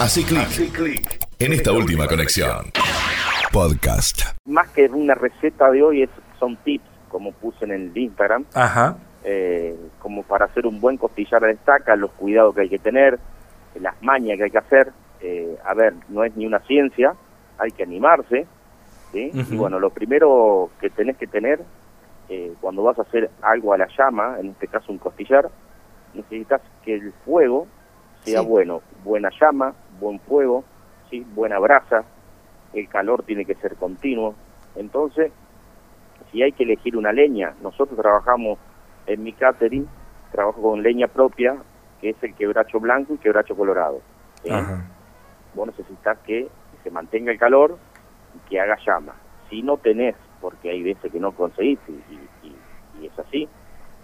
Hace clic en esta última conexión. Podcast. Más que una receta de hoy, es, son tips, como puse en el Instagram, Ajá. eh, como para hacer un buen costillar de estaca, los cuidados que hay que tener, las mañas que hay que hacer. Eh, a ver, no es ni una ciencia, hay que animarse. Y bueno, lo primero que tenés que tener eh, cuando vas a hacer algo a la llama, en este caso un costillar, necesitas que el fuego sea Sí. bueno, buena llama, buen fuego, ¿sí? buena brasa, el calor tiene que ser continuo. Entonces, si hay que elegir una leña, nosotros trabajamos en mi catering, trabajo con leña propia, que es el quebracho blanco y quebracho colorado. ¿sí? Vos necesitas que se mantenga el calor y que haga llama. Si no tenés, porque hay veces que no conseguís y, y- y- y es así,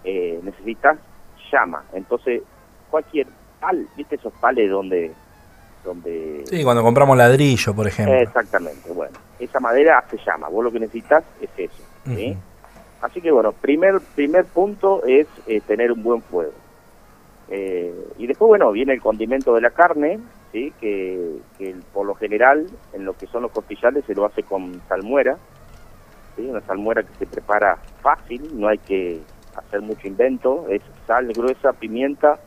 eh, necesitas llama. Entonces, cualquier pal, ¿viste esos pales donde... donde Sí, cuando compramos ladrillo, por ejemplo. Exactamente, bueno. Esa madera hace llama, vos lo que necesitas es eso. ¿sí? Así que bueno, primer, primer punto es eh, tener un buen fuego. Eh, y después, bueno, viene el condimento de la carne, ¿sí? que, que por lo general en lo que son los costillares se lo hace con salmuera, ¿sí? una salmuera que se prepara fácil, no hay que hacer mucho invento, es sal gruesa, pimienta,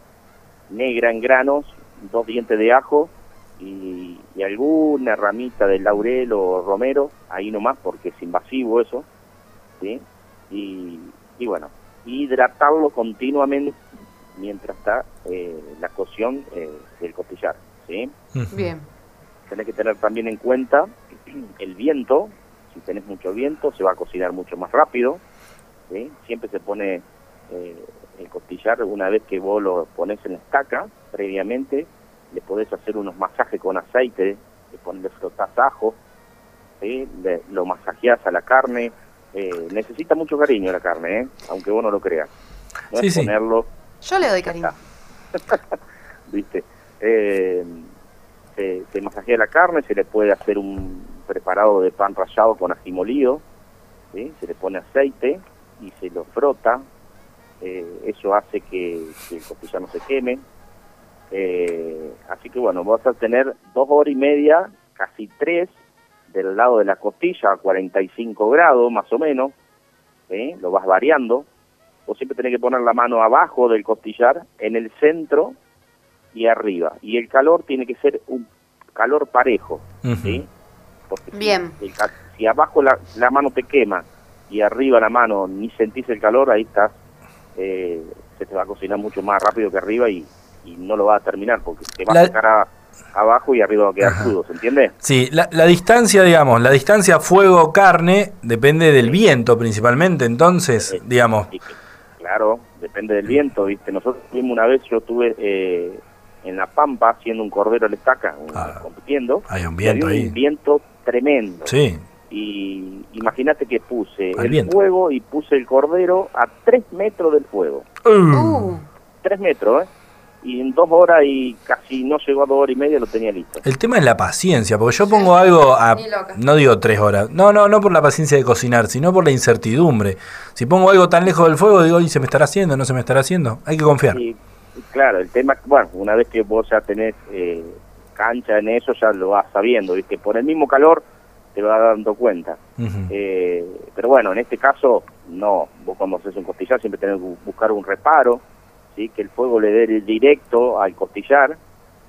negra en granos, dos dientes de ajo y, y alguna ramita de laurel o romero, ahí nomás porque es invasivo eso, ¿sí? Y, y bueno, hidratarlo continuamente mientras está eh, la cocción eh, del costillar, ¿sí? Bien. Tenés que tener también en cuenta el viento, si tenés mucho viento se va a cocinar mucho más rápido, ¿sí? Siempre se pone eh, el costillar una vez que vos lo pones en la estaca, previamente, le podés hacer unos masajes con aceite, le pones, le frotás ajo, ¿sí? Le- lo masajeás a la carne, eh, necesita mucho cariño la carne, ¿eh? aunque vos no lo creas. No Sí, es sí. ponerlo Yo le doy cariño. ¿viste? Eh, se, se masajea la carne, se le puede hacer un preparado de pan rallado con ají molido, ¿sí? se le pone aceite y se lo frota, eh, eso hace que, que el costillar no se queme. Eh, así que bueno, vas a tener dos horas y media, casi tres, del lado de la costilla a 45 grados más o menos, lo vas variando. Vos siempre tenés que poner la mano abajo del costillar, en el centro y arriba. Y el calor tiene que ser un calor parejo. Porque si- Bien. el ca- si abajo la, la mano te quema y arriba la mano ni sentís el calor, ahí estás, eh, se te va a cocinar mucho más rápido que arriba y, y no lo va a terminar porque te va La- a sacar a- abajo y arriba va a quedar Ajá. crudo, ¿se entiende? Sí, la, la distancia, digamos, la distancia fuego-carne depende del viento principalmente, entonces, digamos, claro, depende del viento, ¿viste? Nosotros tuvimos una vez, yo estuve eh, en La Pampa haciendo un cordero a la estaca, Ah. compitiendo. hay un viento había ahí. un viento tremendo. Sí, Y imagínate que puse Al el viento. fuego y puse el cordero a tres metros del fuego. Uh, Tres metros, ¿eh? Y en dos horas y casi no llegó a dos horas y media lo tenía listo. El tema es la paciencia, porque yo pongo algo a, no digo tres horas, no, no, no por la paciencia de cocinar, sino por la incertidumbre. Si pongo algo tan lejos del fuego, digo, ¿y se me estará haciendo? ¿No se me estará haciendo? Hay que confiar. Y, claro, el tema, bueno, una vez que vos ya tenés eh, cancha en eso, ya lo vas sabiendo, ¿viste? Por el mismo calor te vas dando cuenta. Eh, pero bueno, en este caso, no. Vos cuando haces un costillar siempre tenés que bu- buscar un reparo, ¿sí? que el fuego le dé el directo al costillar.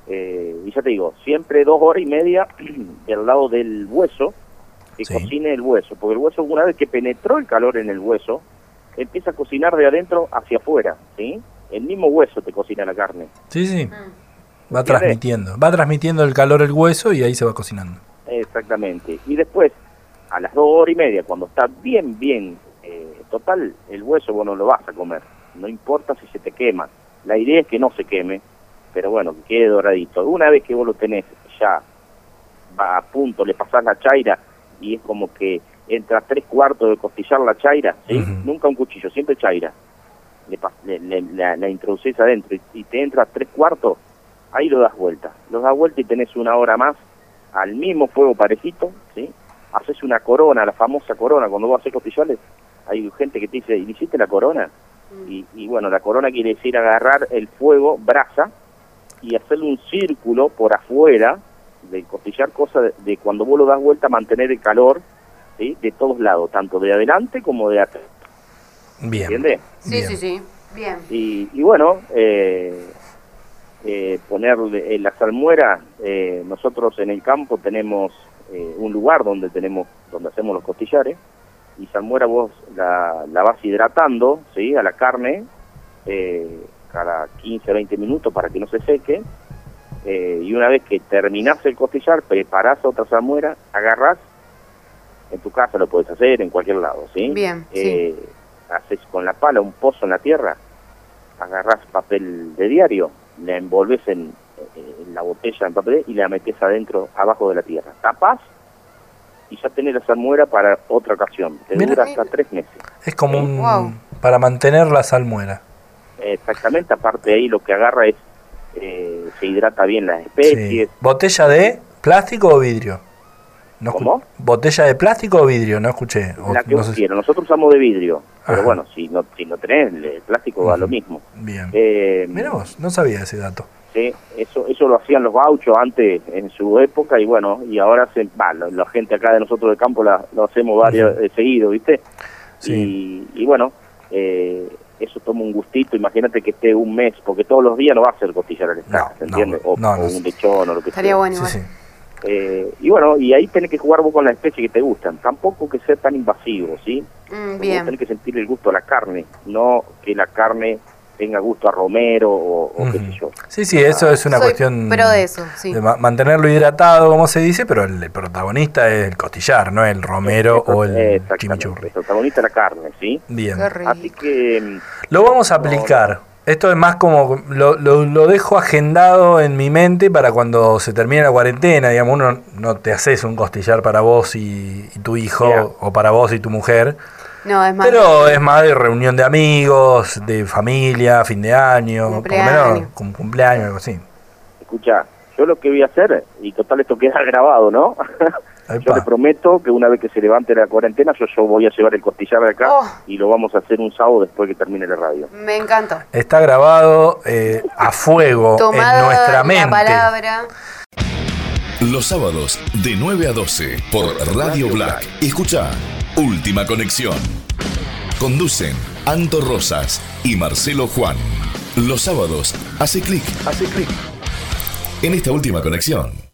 Eh, y ya te digo, siempre dos horas y media del lado del hueso, que Sí. cocine el hueso. Porque el hueso, una vez que penetró el calor en el hueso, empieza a cocinar de adentro hacia afuera. ¿sí? El mismo hueso te cocina la carne. Sí, sí, mm. va ¿Entiendes? transmitiendo. Va transmitiendo el calor el hueso y ahí se va cocinando. Exactamente. Y después, a las dos horas y media, cuando está bien, bien, eh, total, el hueso vos no lo vas a comer. No importa si se te quema. La idea es que no se queme, pero bueno, que quede doradito. Una vez que vos lo tenés ya va a punto, le pasás la chaira y es como que entra tres cuartos de costillar la chaira. Nunca un cuchillo, siempre chaira. Le, le- le- la, la introducís adentro y, y te entra tres cuartos, ahí lo das vuelta. Lo das vuelta y tenés una hora más al mismo fuego parejito, ¿sí? Haces una corona, la famosa corona, cuando vos haces costillares, hay gente que te dice, ¿y hiciste la corona? Y, y bueno, la corona quiere decir agarrar el fuego, brasa, y hacerle un círculo por afuera del costillar, cosa de, de cuando vos lo das vuelta mantener el calor ¿sí? de todos lados, tanto de adelante como de atrás. Bien. ¿Entiendes? Sí, Bien. sí, sí. Bien. Y, y bueno, eh, eh, ponerle en la salmuera, eh, nosotros en el campo tenemos eh, un lugar donde tenemos donde hacemos los costillares y salmuera vos la, la vas hidratando, ¿sí? A la carne eh, cada 15, 20 minutos para que no se seque eh, y una vez que terminás el costillar, preparás otra salmuera, agarrás, en tu casa lo puedes hacer, en cualquier lado, ¿sí? Bien, sí. Eh, Haces con la pala un pozo en la tierra, agarrás papel de diario, la envolves en, en la botella en papel y la metes adentro, abajo de la tierra. Tapás y ya tenés la salmuera para otra ocasión. Te Mira. dura hasta tres meses. Es como un... Wow. Para mantener la salmuera. Exactamente, aparte de ahí lo que agarra es, eh, se hidrata bien las Sí. especies. ¿Botella de plástico o vidrio? No ¿Cómo? ¿Botella de plástico o vidrio? No escuché. O- La que no vos sé. Nosotros usamos de vidrio, pero bueno, si no, si no tenés el plástico va lo mismo. Bien. Eh, Mira vos, no sabía ese dato. Sí, eso, eso lo hacían los gauchos antes en su época y bueno, y ahora se, va, la, la gente acá de nosotros del campo la, lo hacemos varios eh, seguido, ¿viste? Sí. Y, y bueno, eh, eso toma un gustito, imagínate que esté un mes, porque todos los días no va a ser costillar al estar, No, ¿se entiende? no, o, no, o no. un lechón o lo que Estaría sea. bueno Sí, igual. sí. Eh, y bueno, y ahí tenés que jugar vos con las especies que te gustan, tampoco que sea tan invasivo, ¿sí? Mm, bien. tenés que sentir el gusto a la carne, no que la carne tenga gusto a romero o, o qué Ujú. sé yo. Sí, sí, eso es una Soy cuestión pro de eso, sí. de ma- mantenerlo hidratado, como se dice, pero el, el protagonista es el costillar, no el romero o el chimichurri. El protagonista es la carne, ¿sí? Bien. Qué. Así que mm, Lo vamos a aplicar. Esto es más como lo, lo, lo dejo agendado en mi mente para cuando se termine la cuarentena. Digamos, uno no te haces un costillar para vos y, y tu hijo Yeah. o para vos y tu mujer. No, es más. Pero es más de reunión de amigos, de familia, fin de año, por lo menos Cumpleaños. cum- cumpleaños, algo así. escucha, yo lo que voy a hacer, y total esto queda grabado, ¿no? yo le prometo que una vez que se levante la cuarentena, yo, yo voy a llevar el costillar de acá Oh. y lo vamos a hacer un sábado después que termine la radio. Me encanta. Está grabado eh, a fuego en nuestra la mente. palabra. Los sábados de 9 a 12 por Radio Black. Escucha Última Conexión. Conducen Anto Rosas y Marcelo Juan. Los sábados hace clic, hace clic en esta última conexión.